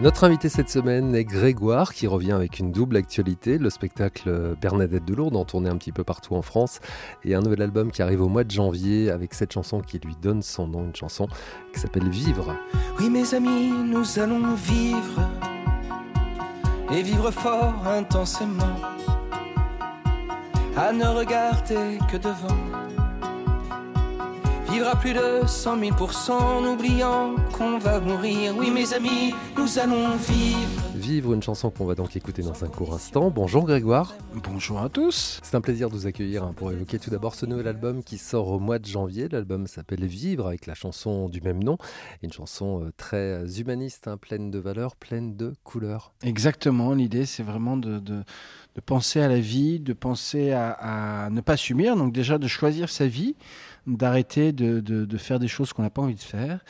Notre invité cette semaine est Grégoire qui revient avec une double actualité, le spectacle Bernadette de Lourdes en tournée un petit peu partout en France et un nouvel album qui arrive au mois de janvier avec cette chanson qui lui donne son nom, une chanson qui s'appelle Vivre. Oui mes amis, nous allons vivre et vivre fort intensément à ne regarder que devant. Vivre à plus de 100 000 en oubliant qu'on va mourir. Oui, mes amis, nous allons vivre. Vivre une chanson qu'on va donc écouter dans un court instant. Bonjour Grégoire. Bonjour à tous. C'est un plaisir de vous accueillir hein, pour évoquer tout d'abord ce nouvel album qui sort au mois de janvier. L'album s'appelle Vivre avec la chanson du même nom. Une chanson euh, très humaniste, hein, pleine de valeurs, pleine de couleurs. Exactement. L'idée, c'est vraiment de, de, penser à la vie, de penser à, à ne pas subir. Donc déjà de choisir sa vie d'arrêter de, de, faire des choses qu'on n'a pas envie de faire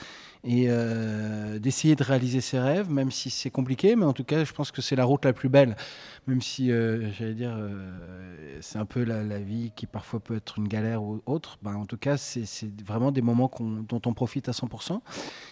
et euh, d'essayer de réaliser ses rêves, même si c'est compliqué, mais en tout cas, je pense que c'est la route la plus belle, même si, euh, j'allais dire, euh, c'est un peu la, vie qui parfois peut être une galère ou autre. Ben, en tout cas, c'est vraiment des moments dont on profite à 100%.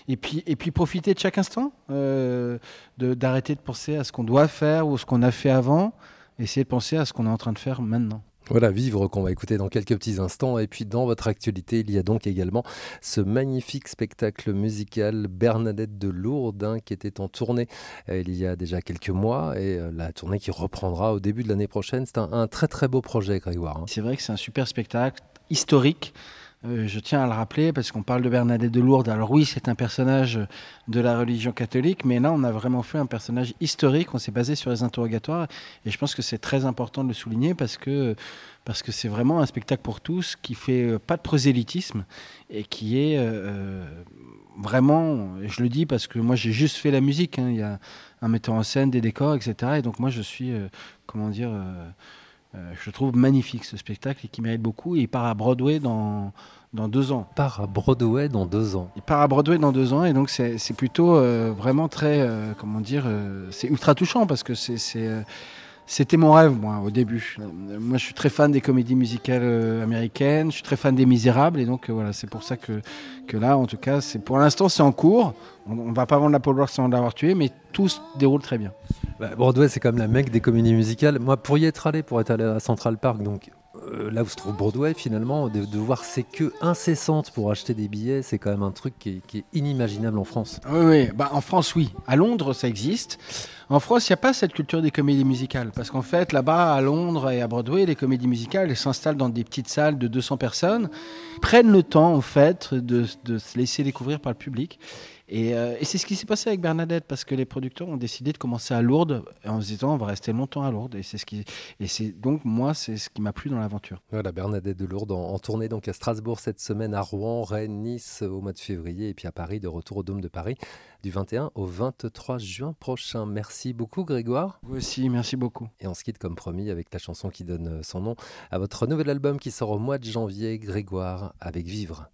Et puis, et puis profiter de chaque instant, d'arrêter de, de penser à ce qu'on doit faire ou ce qu'on a fait avant, essayer de penser à ce qu'on est en train de faire maintenant. Voilà, Vivre qu'on va écouter dans quelques petits instants. Et puis dans votre actualité, il y a donc également ce magnifique spectacle musical Bernadette de Lourdes qui était en tournée euh, il y a déjà quelques mois et euh, la tournée qui reprendra au début de l'année prochaine. C'est un, très très beau projet, Grégoire. Hein. C'est vrai que c'est un super spectacle historique. Euh, je tiens à le rappeler parce qu'on parle de Bernadette de Lourdes. Alors oui, c'est un personnage de la religion catholique, mais là, on a vraiment fait un personnage historique. On s'est basé sur les interrogatoires et je pense que c'est très important de le souligner parce que parce que c'est vraiment un spectacle pour tous qui fait euh, pas de prosélytisme et qui est euh, vraiment, je le dis parce que moi j'ai juste fait la musique. Hein. il y a un metteur en scène, des décors, etc. Et donc moi je suis, comment dire euh, je trouve magnifique ce spectacle et qui mérite beaucoup. Et il part à Broadway dans, dans deux ans. Il part à Broadway dans deux ans. Il part à Broadway dans deux ans et donc c'est plutôt euh, vraiment très, euh, comment dire, c'est ultra touchant parce que c'est c'était mon rêve, moi, au début. Moi, je suis très fan des comédies musicales américaines, je suis très fan des Misérables, et donc voilà, c'est pour ça que, que là, en tout cas, c'est pour l'instant, c'est en cours. On, ne va pas vendre la Paul sans l'avoir tué, mais tout se déroule très bien. Bah, Broadway, c'est comme la mec des comédies musicales. Moi, pour y être allé, pour être allé à Central Park, donc euh, là où se trouve Broadway, finalement, de, voir ces queues incessantes pour acheter des billets, c'est quand même un truc qui est, inimaginable en France. Oui, oui. Bah, en France, oui. À Londres, ça existe. En France, il n'y a pas cette culture des comédies musicales. Parce qu'en fait, là-bas, à Londres et à Broadway, les comédies musicales, s'installent dans des petites salles de 200 personnes, prennent le temps, en fait, de, de se laisser découvrir par le public. Euh, et, c'est ce qui s'est passé avec Bernadette, parce que les producteurs ont décidé de commencer à Lourdes en se disant on va rester longtemps à Lourdes. Et c'est ce qui, et c'est donc moi, c'est ce qui m'a plu dans l'aventure. Voilà, Bernadette de Lourdes en, tournée donc à Strasbourg cette semaine, à Rouen, Rennes, Nice au mois de février, et puis à Paris, de retour au Dôme de Paris du 21 au 23 juin prochain. Merci beaucoup, Grégoire. Vous aussi, merci beaucoup. Et on se quitte comme promis avec la chanson qui donne son nom à votre nouvel album qui sort au mois de janvier, Grégoire, avec Vivre.